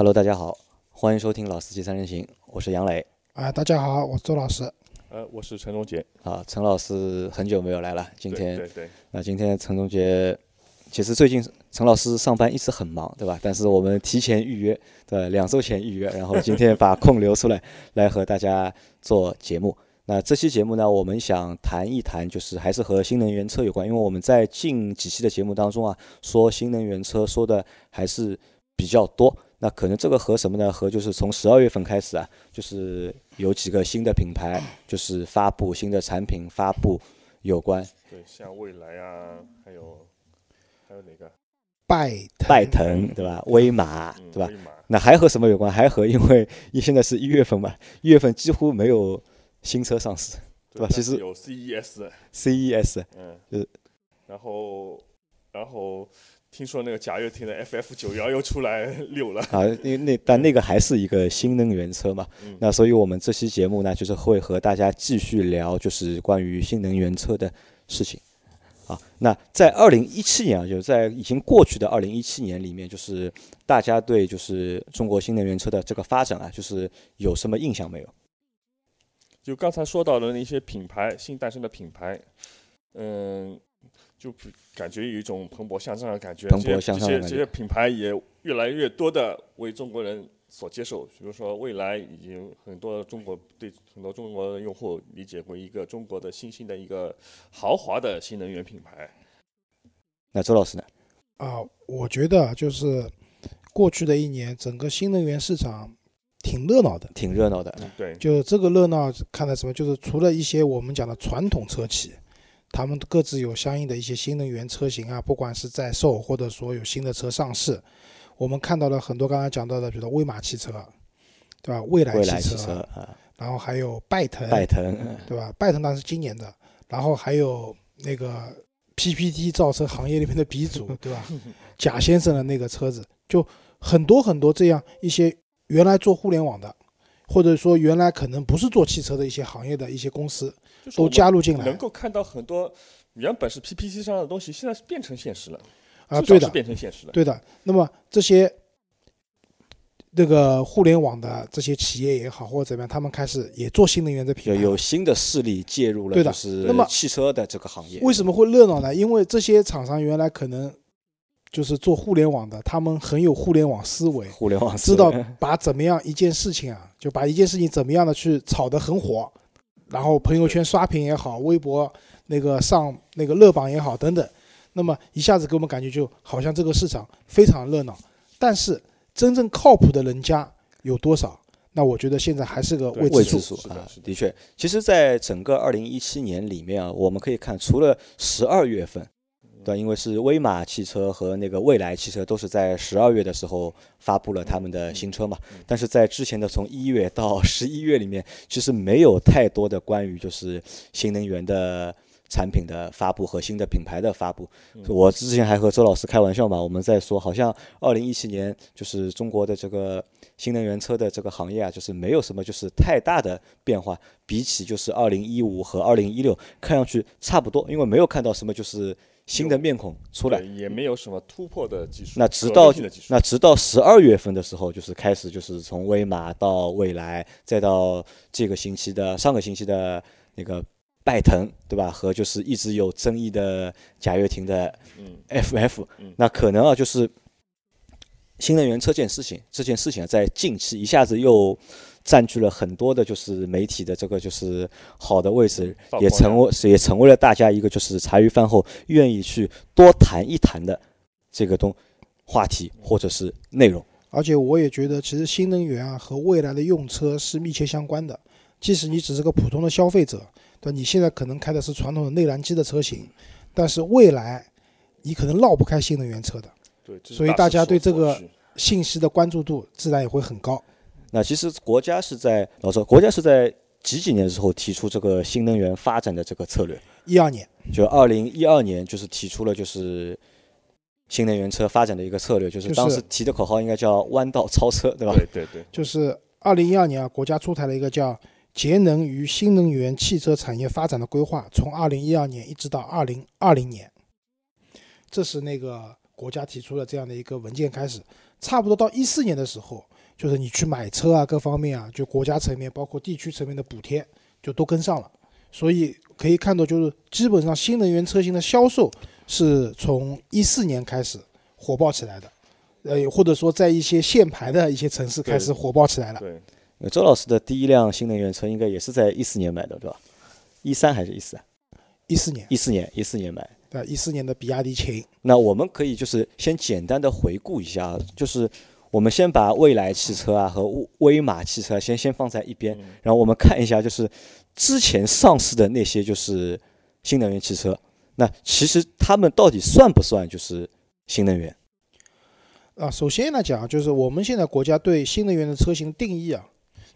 Hello，大家好，欢迎收听《老司机三人行》，我是杨磊。啊，大家好，我是周老师。呃，我是陈忠杰。啊，陈老师很久没有来了，今天对对那今天陈忠杰，其实最近陈老师上班一直很忙，对吧？但是我们提前预约，对，两周前预约，然后今天把空留出来，来和大家做节目。那这期节目呢，我们想谈一谈，就是还是和新能源车有关，因为我们在近几期的节目当中啊，说新能源车说的还是比较多。那可能这个和什么呢？和就是从十二月份开始啊，就是有几个新的品牌就是发布新的产品发布有关。对，像蔚来啊，还有还有哪个？拜拜腾对吧？威马嗯，对吧？威马那还和什么有关？还和因为现在是一月份嘛，一月份几乎没有新车上市对吧其实有 CES，，CES 嗯呃，然后然后听说那个贾跃亭的 FF 九幺又出来溜了。啊，因为那但那个还是一个新能源车嘛，嗯那所以我们这期节目呢，就是会和大家继续聊，就是关于新能源车的事情。啊，那在二零一七年啊，就是在已经过去的二零一七年里面，就是大家对就是中国新能源车的这个发展啊，就是有什么印象没有？就刚才说到的那些品牌，新诞生的品牌，嗯，就感觉有一种蓬勃向上的感觉。蓬勃这些向上的感觉这些这些品牌也越来越多的为中国人所接受。比如说，未来已经很多中国对很多中国的用户理解为一个中国的新兴的一个豪华的新能源品牌。那周老师呢？啊，我觉得就是过去的一年，整个新能源市场挺热闹的。挺热闹的，对，就这个热闹看的什么？就是除了一些我们讲的传统车企，他们各自有相应的一些新能源车型啊，不管是在售或者说有新的车上市，我们看到了很多刚才讲到的，比如说威马汽车，对吧？蔚来汽汽车啊，然后还有拜腾，拜腾，对吧？拜腾当然是今年的，然后还有那个 PPT 造车行业里面的鼻祖，对吧？贾先生的那个车子，就很多很多这样一些原来做互联网的，或者说原来可能不是做汽车的一些行业的一些公司都加入进来能够看到很多原本是 PPT 上的东西，现在是变成现实了。啊，对的，变成现实了。对的。那么这些那个互联网的这些企业也好，或者怎么样，他们开始也做新能源的品牌。有有新的势力介入了，对的是那么汽车的这个行业。为什么会热闹呢？因为这些厂商原来可能就是做互联网的，他们很有互联网思维，互联网知道把怎么样一件事情啊，就把一件事情怎么样的去炒得很火，然后朋友圈刷屏也好，微博那个上那个热榜也好等等，那么一下子给我们感觉就好像这个市场非常热闹，但是真正靠谱的人家有多少？那我觉得现在还是个未知未知数。啊的确，其实，在整个二零一七年里面啊，我们可以看，除了十二月份，对，因为是威马汽车和那个蔚来汽车都是在十二月的时候发布了他们的新车嘛，但是在之前的从一月到 十一月里面，其实没有太多的关于就是新能源的。产品的发布和新的品牌的发布，我之前还和周老师开玩笑嘛，我们在说，好像二零一七年就是中国的这个新能源车的这个行业啊，就是没有什么就是太大的变化，比起就是二零一五和二零一六，看上去差不多，因为没有看到什么就是新的面孔出来。也没有什么突破的技术。那直到那直到十二月份的时候，就是开始就是从威马到蔚来，再到这个星期的上个星期的那个拜腾，对吧？和就是一直有争议的贾跃亭的嗯 FF，、嗯那可能啊就是新能源车这件事情，这件事情啊，在近期一下子又占据了很多的，就是媒体的这个就是好的位置，也成为也成为了大家一个就是茶余饭后愿意去多谈一谈的这个东话题或者是内容。而且我也觉得，其实新能源啊和未来的用车是密切相关的。即使你只是个普通的消费者，对，你现在可能开的是传统的内燃机的车型，但是未来你可能绕不开新能源车的，对，所以大家对这个信息的关注度自然也会很高。那其实国家是在老说，国家是在几几年的时候提出这个新能源发展的这个策略？一二年，就二零一二年，就是提出了就是新能源车发展的一个策略，就是就是当时提的口号应该叫弯道超车，对吧？对对对，就是二零一二年啊，国家出台了一个叫《节能与新能源汽车产业发展的规划》，从二零一二年一直到二零二零年，这是那个国家提出了这样的一个文件开始。差不多到一四年的时候，就是你去买车啊，各方面啊，就国家层面包括地区层面的补贴就都跟上了，所以可以看到，就是基本上新能源车型的销售是从一四年开始火爆起来的，呃，或者说在一些限牌的一些城市开始火爆起来了。对，呃周老师的第一辆新能源车应该也是在一四年买的，对吧？一三还是一四啊？一四年，一四年，一四年买。对，一四年的比亚迪秦，那我们可以就是先简单的回顾一下，就是我们先把蔚来汽车啊和威马汽车先先放在一边，然后我们看一下就是之前上市的那些就是新能源汽车，那其实他们到底算不算就是新能源？啊，首先来讲，就是我们现在国家对新能源的车型定义啊，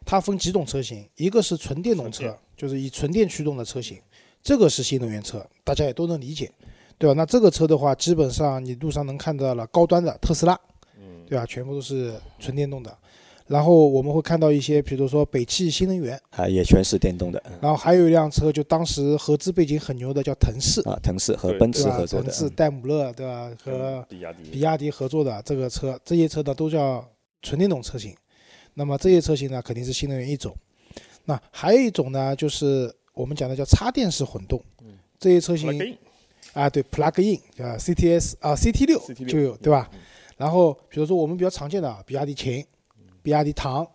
它分几种车型，一个是纯电动车，就是以纯电驱动的车型，这个是新能源车，大家也都能理解，对吧？那这个车的话，基本上你路上能看到了高端的特斯拉，嗯，对吧？全部都是纯电动的。然后我们会看到一些，比如说北汽新能源，啊，也全是电动的然后还有一辆车，就当时合资背景很牛的叫腾势，啊，腾势和奔？驰合作的腾。势、戴姆勒，对吧？和比亚迪，比亚迪合作的这个车，这些车呢都叫纯电动车型。那么这些车型呢肯定是新能源一种。那还有一种呢，就是我们讲的叫插电式混动。嗯这些车型啊，对，plug in 啊，CTS 啊，CT 六就有，对吧？然后比如说我们比较常见的啊比亚迪秦、比亚迪唐，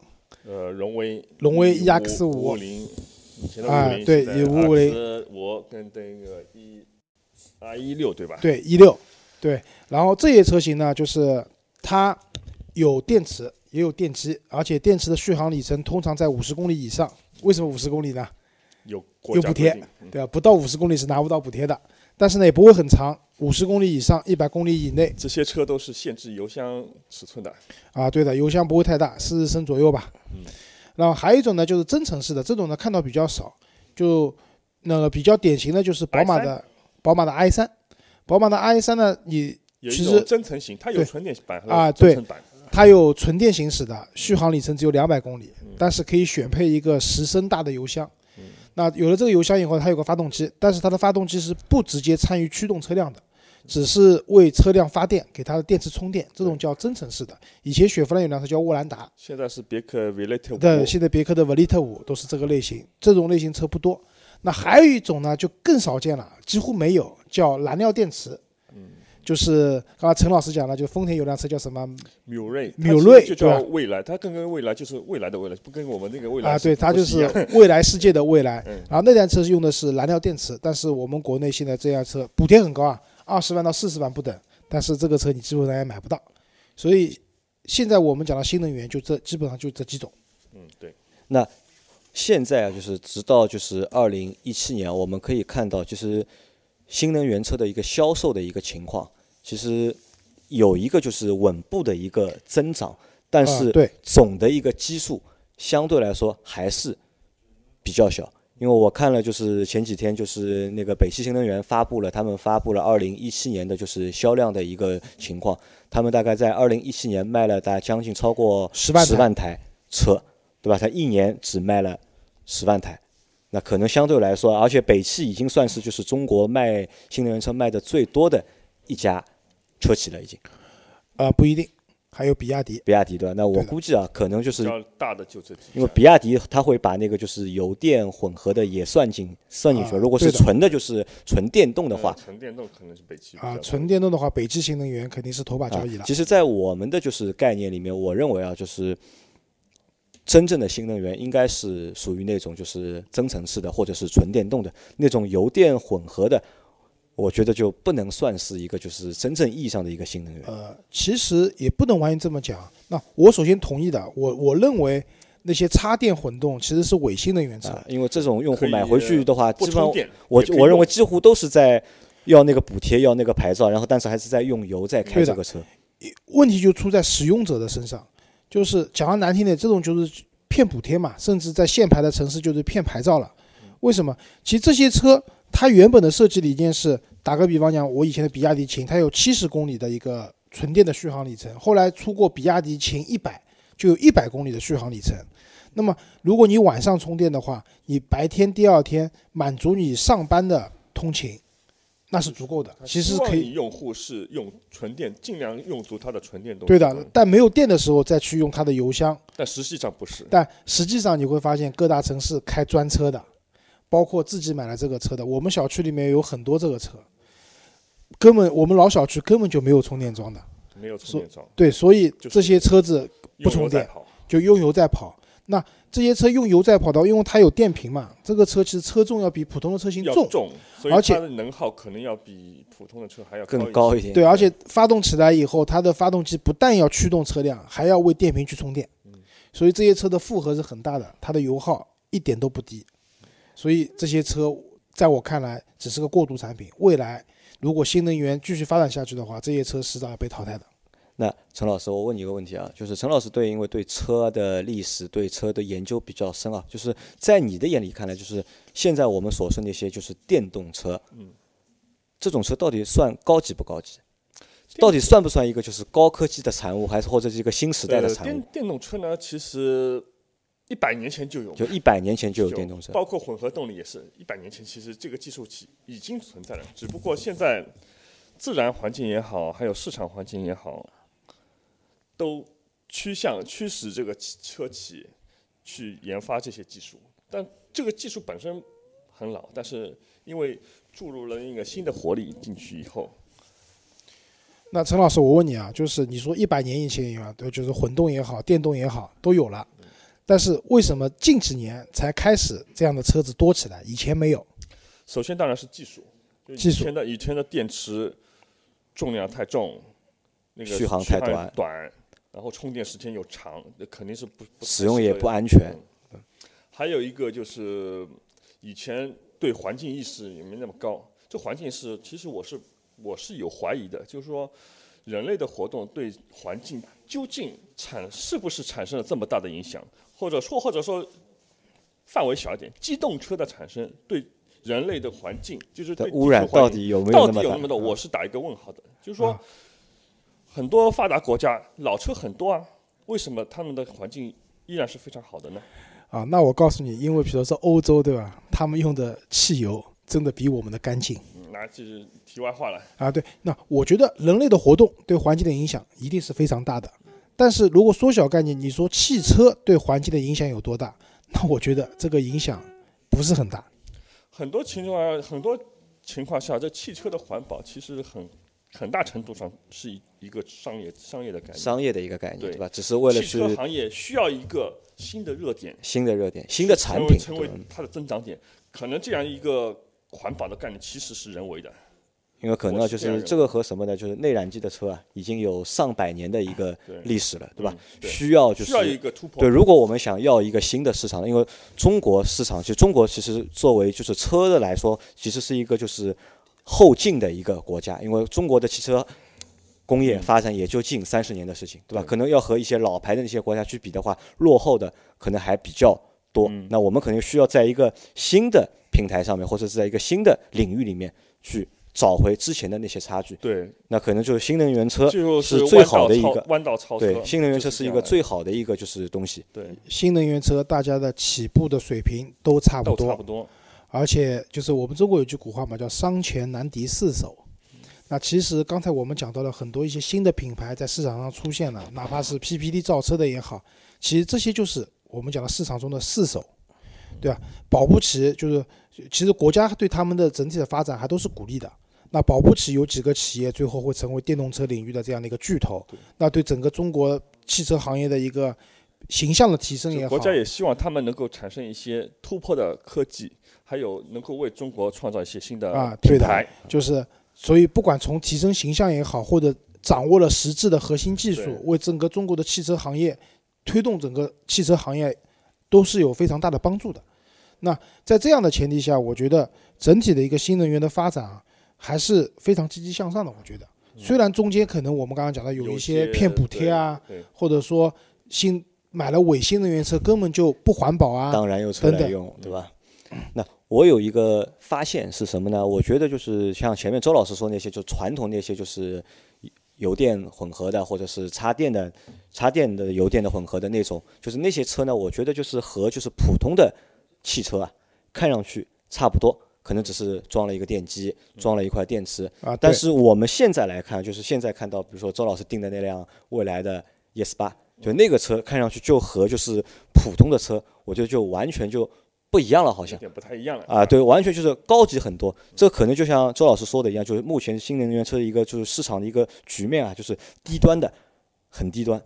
呃，荣威，荣威 EX 五五零，以前的啊五零，对以现在阿550兹我跟那个一六对吧？对，一六，对。然后这些车型呢，就是它有电池，也有电机，而且电池的续航里程通常在五十公里以上。为什么五十公里呢？有国有补贴对吧？不到五十公里是拿不到补贴的，但是呢也不会很长，五十公里以上，一百公里以内这些车都是限制油箱尺寸的，啊。对的，油箱不会太大，四十升左右吧。嗯。然后还有一种呢，就是增程式的，这种呢看到比较少，就那个比较典型的就是宝马的宝马的 i 三，宝马的 i 三呢，你其实增程型，它有纯电版和啊对增程版，它有纯电行驶的，续航里程只有两百公里嗯，但是可以选配一个十升大的油箱嗯。那有了这个油箱以后，它有个发动机，但是它的发动机是不直接参与驱动车辆的，只是为车辆发电，给它的电池充电，这种叫增程式的。以前雪佛兰有辆车叫沃兰达，现在是别克 Velite 五对，现在别克的 Velite 五都是这个类型，这种类型车不多。那还有一种呢，就更少见了，几乎没有，叫燃料电池。嗯，就是刚刚陈老师讲了，就丰田有辆车叫什么缪锐，它缪锐其实就叫未来，它跟跟未来就是未来的未来，不跟我们那个未来啊？对，它就是 未来世界的未来。嗯然后那辆车是用的是燃料电池，但是我们国内现在这辆车补贴很高啊，二十万到四十万不等，但是这个车你基本上也买不到。所以现在我们讲的新能源就这基本上就这几种。嗯，对，那现在啊，就是直到就是二零一七年，我们可以看到，就是新能源车的一个销售的一个情况，其实有一个就是稳步的一个增长，但是总的一个基数相对来说还是比较小。因为我看了，就是前几天就是那个北汽新能源发布了，他们发布了二零一七年的就是销量的一个情况，他们大概在二零一七年卖了大概将近超过10万十万台车，对吧？它一年只卖了十万台，那可能相对来说，而且北汽已经算是就是中国卖新能源车卖的最多的一家车企了，已经。呃，不一定，还有比亚迪。比亚迪对吧？那我估计啊，可能就是比较大的就这几家，因为比亚迪它会把那个就是油电混合的也算进算进去。啊如果是纯的，就是纯电动的话呃，纯电动可能是北汽啊，纯电动的话，北汽新能源肯定是头把交啊椅了。其实，在我们的就是概念里面，我认为啊，就是真正的新能源应该是属于那种就是增程式的，或者是纯电动的那种油电混合的。我觉得就不能算是一个就是真正意义上的一个新能源。呃，其实也不能完全这么讲。那我首先同意的，我我认为那些插电混动其实是伪新能源车。啊，因为这种用户买回去的话，基本上，我我认为几乎都是在要那个补贴，要那个牌照，然后但是还是在用油在开这个车。问题就出在使用者的身上，就是讲的难听点，这种就是骗补贴嘛，甚至在限牌的城市就是骗牌照了。为什么？其实这些车它原本的设计理念是，打个比方讲，我以前的比亚迪秦，它有七十公里的一个纯电的续航里程，后来出过比亚迪秦一百，就有一百公里的续航里程。那么如果你晚上充电的话，你白天第二天满足你上班的通勤，那是足够的。其实可以用户是用纯电，尽量用足它的纯电动。对的，但没有电的时候再去用它的油箱。但实际上不是。但实际上你会发现，各大城市开专车的，包括自己买了这个车的，我们小区里面有很多这个车，根本我们老小区根本就没有充电桩的。没有充电桩，对，所以这些车子不充电。就用油在跑。那这些车用油在跑道，因为它有电瓶嘛，这个车其实车重要比普通的车型重。重，而且它的能耗可能要比普通的车还要更高一高一点。对，而且发动起来以后，它的发动机不但要驱动车辆，还要为电瓶去充电，所以这些车的负荷是很大的，它的油耗一点都不低。所以这些车在我看来只是个过渡产品，未来如果新能源继续发展下去的话，这些车迟早要被淘汰的。那陈老师，我问你一个问题啊，就是陈老师对因为对车的历史、对车的研究比较深啊，就是在你的眼里看来，就是现在我们所说那些就是电动车，嗯，这种车到底算高级不高级？到底算不算一个就是高科技的产物，还是或者是一个新时代的呃产物电？电动车呢，其实一百年前就有，就一百年前就有电动车，包括混合动力也是一百年前，其实这个技术其已经存在了，只不过现在自然环境也好，还有市场环境也好，都趋向驱使这个汽车企去研发这些技术。但这个技术本身很老，但是因为注入了一个新的活力进去以后，那陈老师，我问你啊，就是你说一百年以前有啊，对，就是混动也好，电动也好，都有了，但是为什么近几年才开始这样的车子多起来？以前没有。首先当然是技术，就技术以前的以前的电池重量太重，那个续航太短短，然后充电时间又长，那肯定是不不使用也不安。安全。还有一个就是以前对环境意识也没那么高，这环境是其实我是我是有怀疑的，就是说人类的活动对环境究竟产是不是产生了这么大的影响，或者说或者说范围小一点，机动车的产生对人类的环境就是对污染到底有没有到那么大底有那么多？嗯我是打一个问号的。就是说啊，很多发达国家老车很多啊，为什么他们的环境依然是非常好的呢？啊，那我告诉你，因为比如说欧洲对吧，他们用的汽油真的比我们的干净嗯那这是题外话了。啊。对，那我觉得人类的活动对环境的影响一定是非常大的。但是如果缩小概念，你说汽车对环境的影响有多大？那我觉得这个影响不是很大。很多情况，很多情况下，这汽车的环保其实很很大程度上是一一个商业商业的概念。商业的一个概念，对对吧？只是为了汽车行业需要一个新的热点，新的热点、新的产成为品，成为它的增长点。可能这样一个环保的概念其实是人为的。因为可能啊就是这个和什么呢？就是内燃机的车啊，已经有上百年的一个历史了，对吧？需要就需要一是个突破。对，如果我们想要一个新的市场，因为中国市场，其实中国其实作为就是车的来说，其实是一个就是后进的一个国家，因为中国的汽车工业发展也就近三十年的事情，对吧？可能要和一些老牌的那些国家去比的话，落后的可能还比较多。嗯那我们可能需要在一个新的平台上面，或者是在一个新的领域里面去找回之前的那些差距。对，那可能就是新能源车就是最好的一个，弯道超车。对，新能源车是一个最好的一个就是东西。对，新能源车大家的起步的水平都差不多差不，多。而且就是我们中国有句古话嘛，叫“商前难敌四手”。那其实刚才我们讲到了很多一些新的品牌在市场上出现了，哪怕是 PPT 造车的也好，其实这些就是我们讲的市场中的四手，对吧？保不齐就是，其实国家对他们的整体的发展还都是鼓励的。那保不齐有几个企业最后会成为电动车领域的这样的一个巨头，那对整个中国汽车行业的一个形象的提升也好，国家也希望他们能够产生一些突破的科技，还有能够为中国创造一些新的啊对的。就是，所以不管从提升形象也好，或者掌握了实质的核心技术，为整个中国的汽车行业推动整个汽车行业，都是有非常大的帮助的。那在这样的前提下，我觉得整体的一个新能源的发展啊，还是非常积极向上的。我觉得，虽然中间可能我们刚刚讲的有有一些骗补贴啊，或者说新买了伪新能源车根本就不环保啊，当燃油车来用，对吧？那我有一个发现是什么呢？我觉得就是像前面周老师说那些，就传统那些就是油电混合的，或者是插电的、插电的油电的混合的那种，就是那些车呢，我觉得就是和就是普通的汽车啊，看上去差不多。可能只是装了一个电机，装了一块电池。啊，但是我们现在来看，就是现在看到，比如说周老师订的那辆未来的 ES 八，就那个车看上去就和就是普通的车，我觉得就完全就不一样了，好像。有点不太一样了啊，对，完全就是高级很多。这可能就像周老师说的一样，就是目前新能源车的一个就是市场的一个局面啊，就是低端的很低端，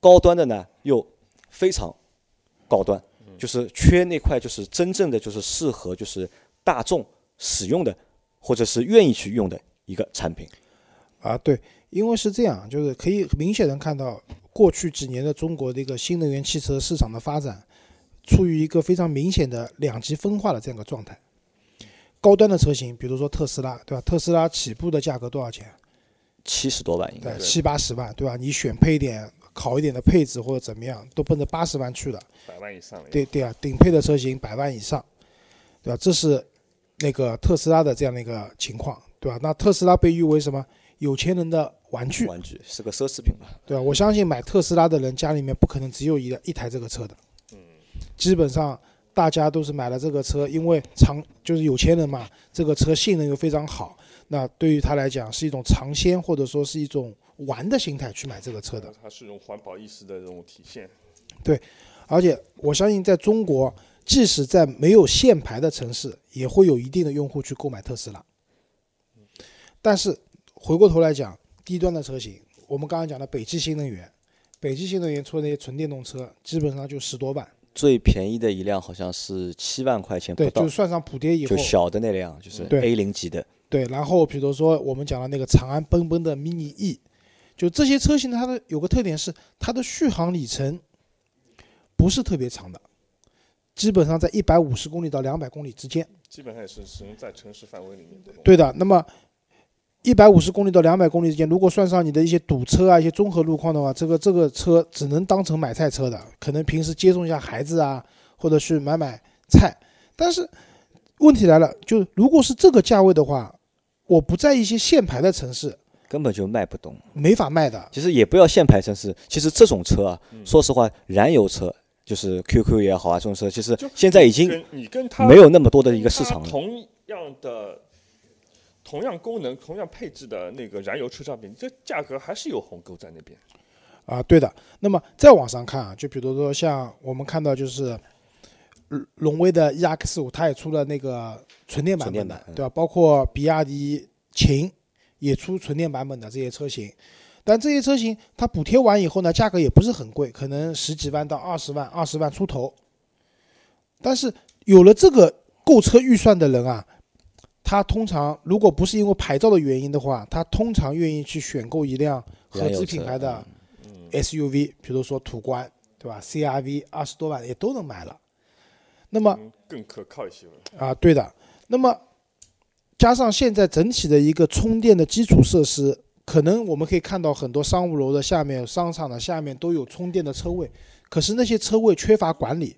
高端的呢又非常高端，就是缺那块就是真正的就是适合就是大众使用的，或者是愿意去用的一个产品。啊，对，因为是这样，就是可以明显能看到过去几年的中国的一个新能源汽车市场的发展，处于一个非常明显的两极分化的这样一个状态。高端的车型，比如说特斯拉，对吧？特斯拉起步的价格多少钱？七十多万应该对，七八十万，对吧？你选配一点好一点的配置或者怎么样，都奔着八十万去了。百万以上了。对对啊，顶配的车型百万以上，对吧？这是那个特斯拉的这样的一个情况，对吧？那特斯拉被誉为什么有钱人的玩具，玩具是个奢侈品吧？对吧？我相信买特斯拉的人家里面不可能只有一一台这个车的，基本上大家都是买了这个车，因为长就是有钱人嘛，这个车性能又非常好，那对于他来讲是一种尝鲜或者说是一种玩的心态去买这个车的。它是一种环保意识的这种体现。对而且我相信，在中国，即使在没有限牌的城市，也会有一定的用户去购买特斯拉。但是回过头来讲，低端的车型，我们刚刚讲的北汽新能源，北汽新能源出的那些纯电动车，基本上就十多万，最便宜的一辆好像是七万块钱不对，到就，算上补贴以后就，小的那辆就是对 A 零级的。对。然后比如说我们讲的那个长安奔奔的 mini E，就这些车型它的有个特点是它的续航里程不是特别长的，基本上在一百五十公里到两百公里之间。基本上也是只能在城市范围里面的。对的，那么一百五十公里到两百公里之间，如果算上你的一些堵车啊、一些综合路况的话，这个这个车只能当成买菜车的，可能平时接送一下孩子啊，或者去买买菜。但是问题来了，就如果是这个价位的话，我不在一些限牌的城市根本就卖不动。没法卖的。其实也不要限牌城市，其实这种车啊，嗯说实话，燃油车就是 QQ 也好啊，这种车其实现在已经你跟它没有那么多的一个市场了。同样的、同样功能、同样配置的那个燃油车上面，这价格还是有鸿沟在那边。啊，对的。那么再往上看啊，就比如说像我们看到就是龙荣威的 EX 五，它也出了那个纯电版本的对吧？包括比亚迪秦也出纯电版本的这些车型，但这些车型它补贴完以后呢，价格也不是很贵，可能十几万到二十万，二十万出头。但是有了这个购车预算的人啊，他通常如果不是因为牌照的原因的话，他通常愿意去选购一辆合资品牌的嗯，SUV，比如说途观，对吧？CRV 二十多万也都能买了。那么嗯更可靠一些了。啊，对的。那么加上现在整体的一个充电的基础设施，可能我们可以看到很多商务楼的下面、商场的下面都有充电的车位，可是那些车位缺乏管理，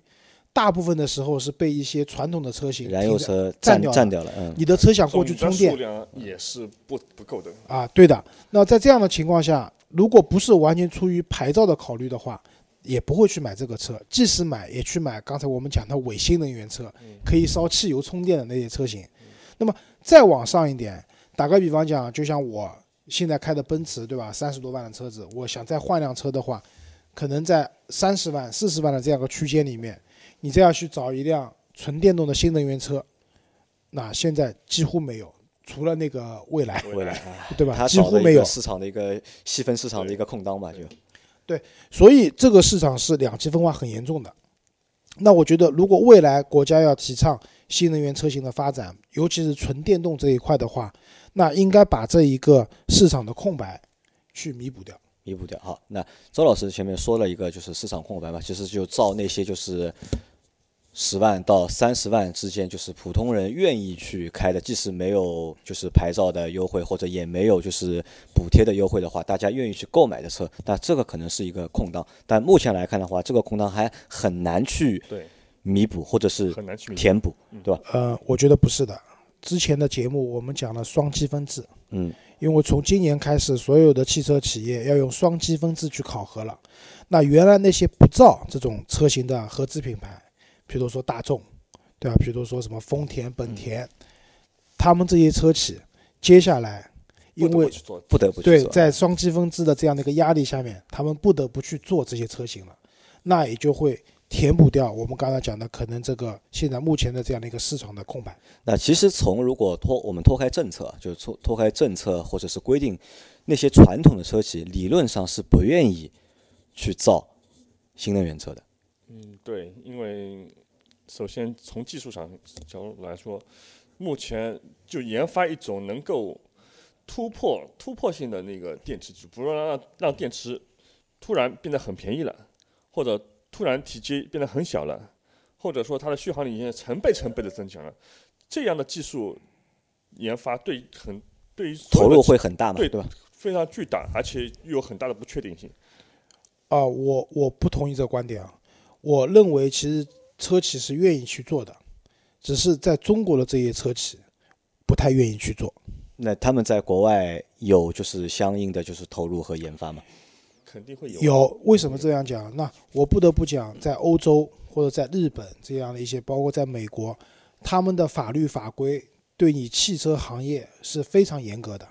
大部分的时候是被一些传统的车型燃油车占占掉了占掉了，嗯，你的车想过去充电数，量也是不不够的。啊，对的。那在这样的情况下，如果不是完全出于牌照的考虑的话，也不会去买这个车。即使买，也去买刚才我们讲的伪新能源车，可以烧汽油充电的那些车型。那么再往上一点，打个比方讲，就像我现在开的奔驰，对吧？三十多万的车子，我想再换辆车的话，可能在三十万、四十万的这样一个区间里面，你再要去找一辆纯电动的新能源车，那现在几乎没有，除了那个蔚来。未来 啊，对吧？它几乎没有市场的一个细分市场的一个空档吧，就对所以这个市场是两极分化很严重的。那我觉得，如果未来国家要提倡新能源车型的发展，尤其是纯电动这一块的话，那应该把这一个市场的空白去弥补掉。弥补掉。好，那周老师前面说了一个就是市场空白嘛，其实就照那些就是十万到三十万之间，就是普通人愿意去开的，即使没有就是牌照的优惠，或者也没有就是补贴的优惠的话，大家愿意去购买的车，那这个可能是一个空档。但目前来看的话，这个空档还很难去对，弥补，或者是很难去填补，对吧？呃，我觉得不是的。之前的节目我们讲了双积分制，嗯，因为从今年开始，所有的汽车企业要用双积分制去考核了。那原来那些不造这种车型的合资品牌，比如说大众，对吧？比如说什么丰田、本田，他们这些车企接下来因为不得不不得不对在双积分制的这样的一个压力下面，他们不得不去做这些车型了，那也就会填补掉我们刚才讲的可能这个现在目前的这样的一个市场的空白。那其实从如果脱我们脱开政策，就是脱脱开政策或者是规定，那些传统的车企理论上是不愿意去造新能源车的。嗯，对，因为首先从技术上角度来说，目前就研发一种能够突破突破性的那个电池，就比如说让让电池突然变得很便宜了，或者突然体积变得很小了，或者说它的续航里程成倍成倍的增强了，这样的技术研发对很对于投入会很大嘛，对对吧？非常巨大，而且又有很大的不确定性。啊、我我不同意这个观点啊。我认为其实车企是愿意去做的，只是在中国的这些车企不太愿意去做。那他们在国外有就是相应的就是投入和研发嘛？肯定会有有为什么这样讲？那我不得不讲，在欧洲或者在日本这样的一些，包括在美国，他们的法律法规对你汽车行业是非常严格的。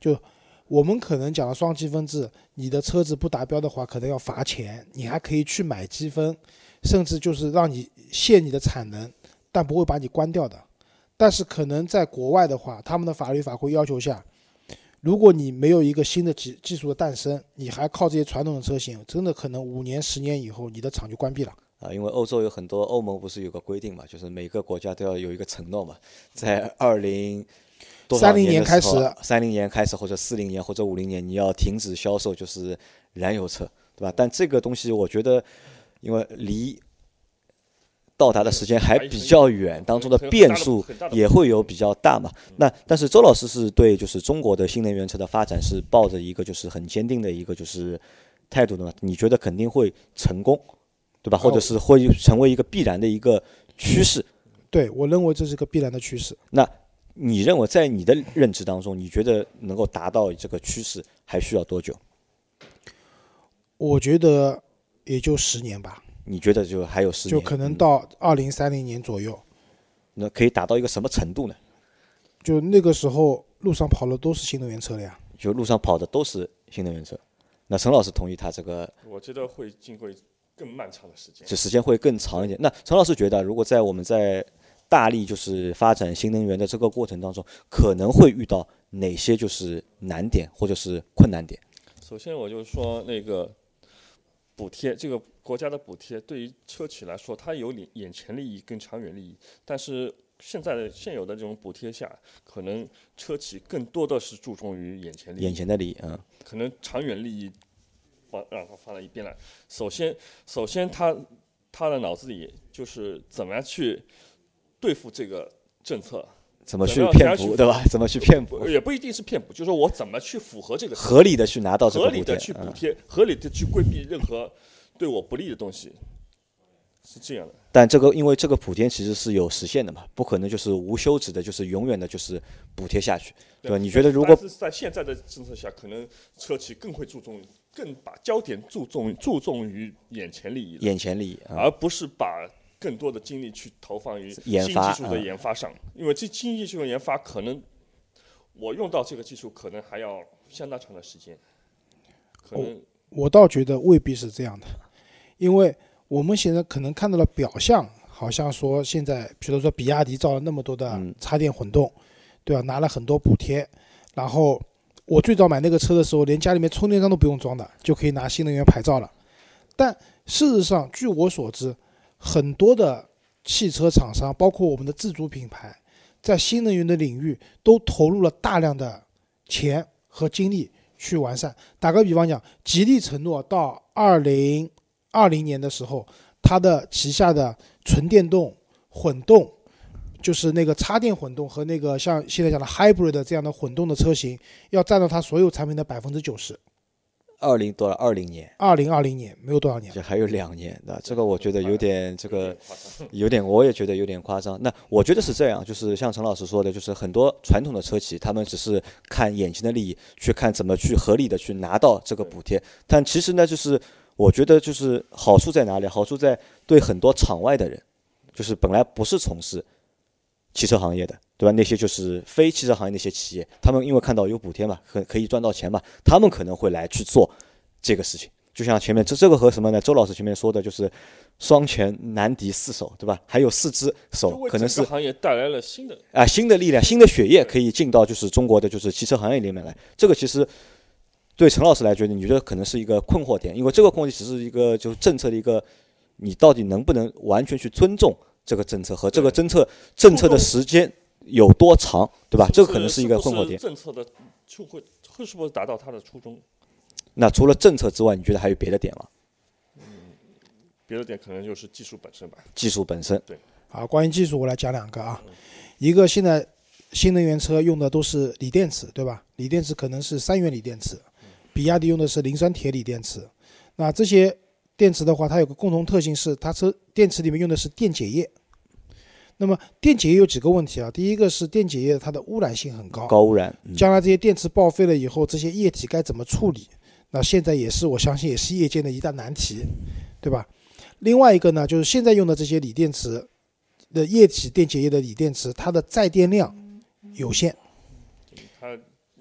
就我们可能讲的双积分制，你的车子不达标的话，可能要罚钱，你还可以去买积分，甚至就是让你限你的产能，但不会把你关掉的。但是可能在国外的话，他们的法律法规要求下，如果你没有一个新的技技术的诞生，你还靠这些传统的车型，真的可能五年、十年以后，你的厂就关闭了。啊，因为欧洲有很多，欧盟不是有个规定嘛，就是每个国家都要有一个承诺嘛，在二零三零年开始三零年开始或者四零年或者五零年，你要停止销售就是燃油车，对吧？但这个东西我觉得，因为离到达的时间还比较远，当中的变数也会有比较大嘛。那但是周老师是对就是中国的新能源车的发展是抱着一个就是很坚定的一个就是态度的嘛？你觉得肯定会成功，对吧？或者是会成为一个必然的一个趋势？对我认为这是个必然的趋势。那你认为在你的认知当中，你觉得能够达到这个趋势还需要多久？我觉得也就十年吧，你觉得就还有十年？就可能嗯到二零三零年左右，那可以达到一个什么程度呢？就那个时候路上跑的都是新能源车了呀。就路上跑的都是新能源车。那陈老师同意他这个，我觉得会经过更漫长的时间。就时间会更长一点。那陈老师觉得，如果在我们在大力就是发展新能源的这个过程当中，可能会遇到哪些就是难点或者是困难点？首先，我就说那个补贴，这个国家的补贴对于车企来说，它有眼眼前利益跟长远利益，但是现在的现有的这种补贴下，可能车企更多的是注重于眼前利益，眼前的利益，嗯，可能长远利益放让它放在一边来。首先，首先他他的脑子里就是怎么样去对付这个政策，怎么去骗补，对吧？怎么去骗补，也不一定是骗补，就是说我怎么去符合这个合理的去拿到这个补贴合理的去，补嗯。贴，合理的去规避任何对我不利的东西，是这样的。但这个因为这个补贴其实是有时限的嘛，不可能就是无休止的，就是永远的就是补贴下去，对吧？你觉得如果是在现在的政策下，可能车企更会注重，更把焦点注重注重于眼前利益，眼前利益啊，而不是把更多的精力去投放于新技研发术的嗯研发上，因为这新技术的研发可能我用到这个技术可能还要相当长的时间，可哦能我倒觉得未必是这样的，因为我们现在可能看到了表象，好像说现在，比如说比亚迪造了那么多的嗯插电混动，对吧？拿了很多补贴，然后我最早买那个车的时候，连家里面充电桩都不用装的，就可以拿新能源牌照了。但事实上，据我所知，很多的汽车厂商，包括我们的自主品牌，在新能源的领域都投入了大量的钱和精力去完善。打个比方讲，吉利承诺到二零二零年的时候，它的旗下的纯电动、混动，就是那个插电混动和那个像现在讲的 hybrid 的这样的混动的车型，要占到它所有产品的百分之九十。二零多少二零年，二零二零年没有多少年，这还有两年的，这个我觉得有点这个有点，我也觉得有点夸张。那我觉得是这样，就是像陈老师说的，就是很多传统的车企，他们只是看眼前的利益，去看怎么去合理的去拿到这个补贴。但其实呢，就是我觉得就是好处在哪里？好处在对很多场外的人，就是本来不是从事汽车行业的，对吧？那些就是非汽车行业那些企业，他们因为看到有补贴嘛，可可以赚到钱嘛，他们可能会来去做这个事情。就像前面这这个和什么呢？周老师前面说的就是双拳难敌四手，对吧？还有四只手，可能是行业带来了新的啊新的力量、新的血液，可以进到就是中国的就是汽车行业里面来。这个其实对陈老师来觉得，你觉得可能是一个困惑点，因为这个困惑只是一个就是政策的一个，你到底能不能完全去尊重这个政策和这个政策政策的时间有多长，对吧？这个可能是一个困惑点。政策的就会会是不是达到它的初衷？那除了政策之外，你觉得还有别的点吗？嗯，别的点可能就是技术本身吧。技术本身，对。好，关于技术，我来讲两个啊。一个现在新能源车用的都是锂电池，对吧？锂电池可能是三元锂电池，比亚迪用的是磷酸铁锂电池。那这些电池的话，它有个共同特性是，它车电池里面用的是电解液。那么电解液有几个问题啊？第一个是电解液它的污染性很高，高污染。将来这些电池报废了以后，这些液体该怎么处理？那现在也是，我相信也是业界的一大难题，对吧？另外一个呢，就是现在用的这些锂电池的液体电解液的锂电池，它的载电量有限，它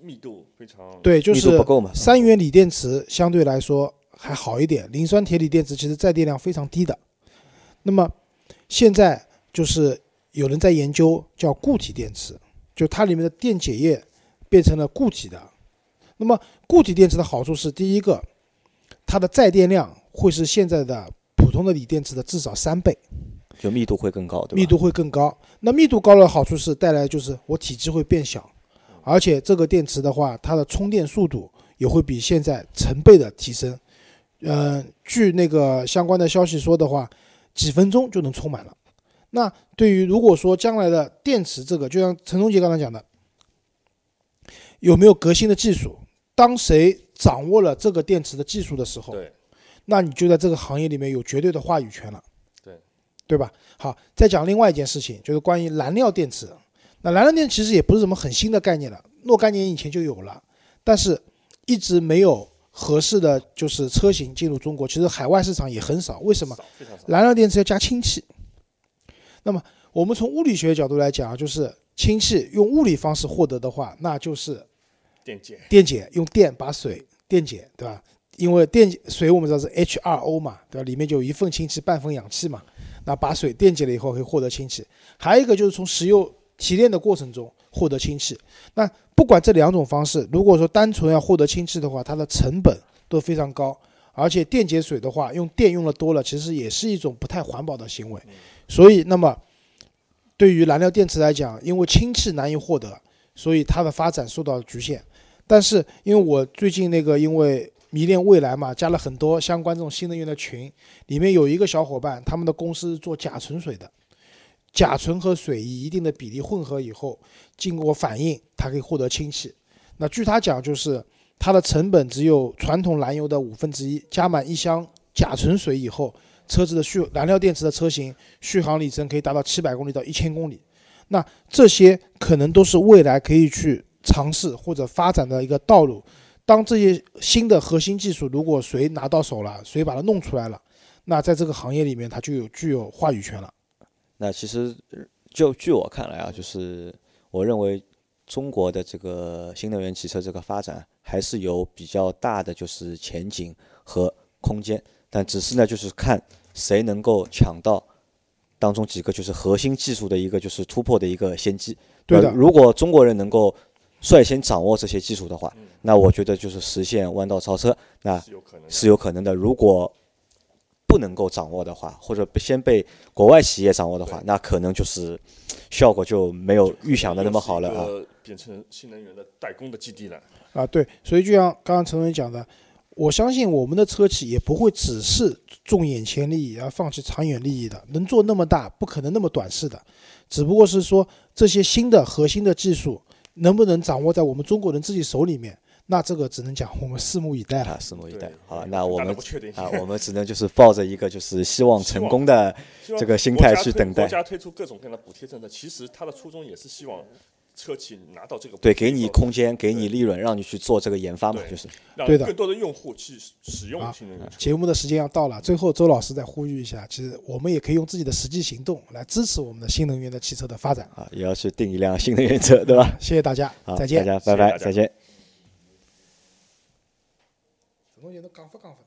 密度非常对，就是不够嘛。三元锂电池相对来说还好一点，磷酸铁锂电池其实载电量非常低的。那么现在就是有人在研究叫固体电池，就它里面的电解液变成了固体的。那么固体电池的好处是，第一个，它的载电量会是现在的普通的锂电池的至少三倍，就密度会更高，对吧？密度会更高。那密度高的好处是带来就是我体积会变小，而且这个电池的话，它的充电速度也会比现在成倍的提升。嗯，据那个相关的消息说的话，几分钟就能充满了。那对于如果说将来的电池这个，就像陈忠杰刚才讲的，有没有革新的技术？当谁掌握了这个电池的技术的时候，对，那你就在这个行业里面有绝对的话语权了，对，对吧？好，再讲另外一件事情，就是关于燃料电池。那燃料电池其实也不是什么很新的概念了，若干年以前就有了，但是一直没有合适的就是车型进入中国。其实海外市场也很少，为什么？燃料电池要加氢气。那么我们从物理学角度来讲，就是氢气用物理方式获得的话，那就是。电解，电解用电把水电解，对吧？因为电水我们知道是 H2O 嘛，对吧？里面就有一份氢气，半份氧气嘛。那把水电解了以后可以获得氢气。还有一个就是从石油提炼的过程中获得氢气。那不管这两种方式，如果说单纯要获得氢气的话，它的成本都非常高，而且电解水的话，用电用的多了，其实也是一种不太环保的行为。所以，那么对于燃料电池来讲，因为氢气难以获得，所以它的发展受到了局限。但是，因为我最近那个因为迷恋未来嘛，加了很多相关这种新能源的群，里面有一个小伙伴，他们的公司做甲醇水的，甲醇和水以一定的比例混合以后，经过反应，它可以获得氢气。那据他讲，就是它的成本只有传统燃油的五分之一，加满一箱甲醇水以后，车子的续燃料电池的车型续航里程可以达到七百公里到一千公里。那这些可能都是未来可以去。尝试或者发展的一个道路，当这些新的核心技术如果谁拿到手了，谁把它弄出来了，那在这个行业里面，它就有具有话语权了。那其实就据我看来啊，就是我认为中国的这个新能源汽车这个发展还是有比较大的就是前景和空间，但只是呢，就是看谁能够抢到当中几个就是核心技术的一个就是突破的一个先机。对的，如果中国人能够率先掌握这些技术的话，那我觉得就是实现弯道超车，那是有可能的。如果不能够掌握的话，或者先被国外企业掌握的话，那可能就是效果就没有预想的那么好了啊。变成新能源的代工的基地了啊！对，所以就像刚刚陈总讲的，我相信我们的车企也不会只是重眼前利益而放弃长远利益的。能做那么大，不可能那么短视的。只不过是说这些新的核心的技术。能不能掌握在我们中国人自己手里面？那这个只能讲我们拭目以待了。拭目以待。好，那我们啊，我们只能就是抱着一个就是希望成功的这个心态去等待。国家推出各种各样的补贴政策，其实它的初衷也是希望车企拿到这个对，给你空间，给你利润，让你去做这个研发嘛，就是让对的更多的用户去使用啊新能源车。节目的时间要到了，最后周老师再呼吁一下，其实我们也可以用自己的实际行动来支持我们的新能源的汽车的发展。啊，也要去订一辆新能源车，对吧？谢谢大家好，，再见大。家拜拜，谢谢再见。这东西都讲法讲法。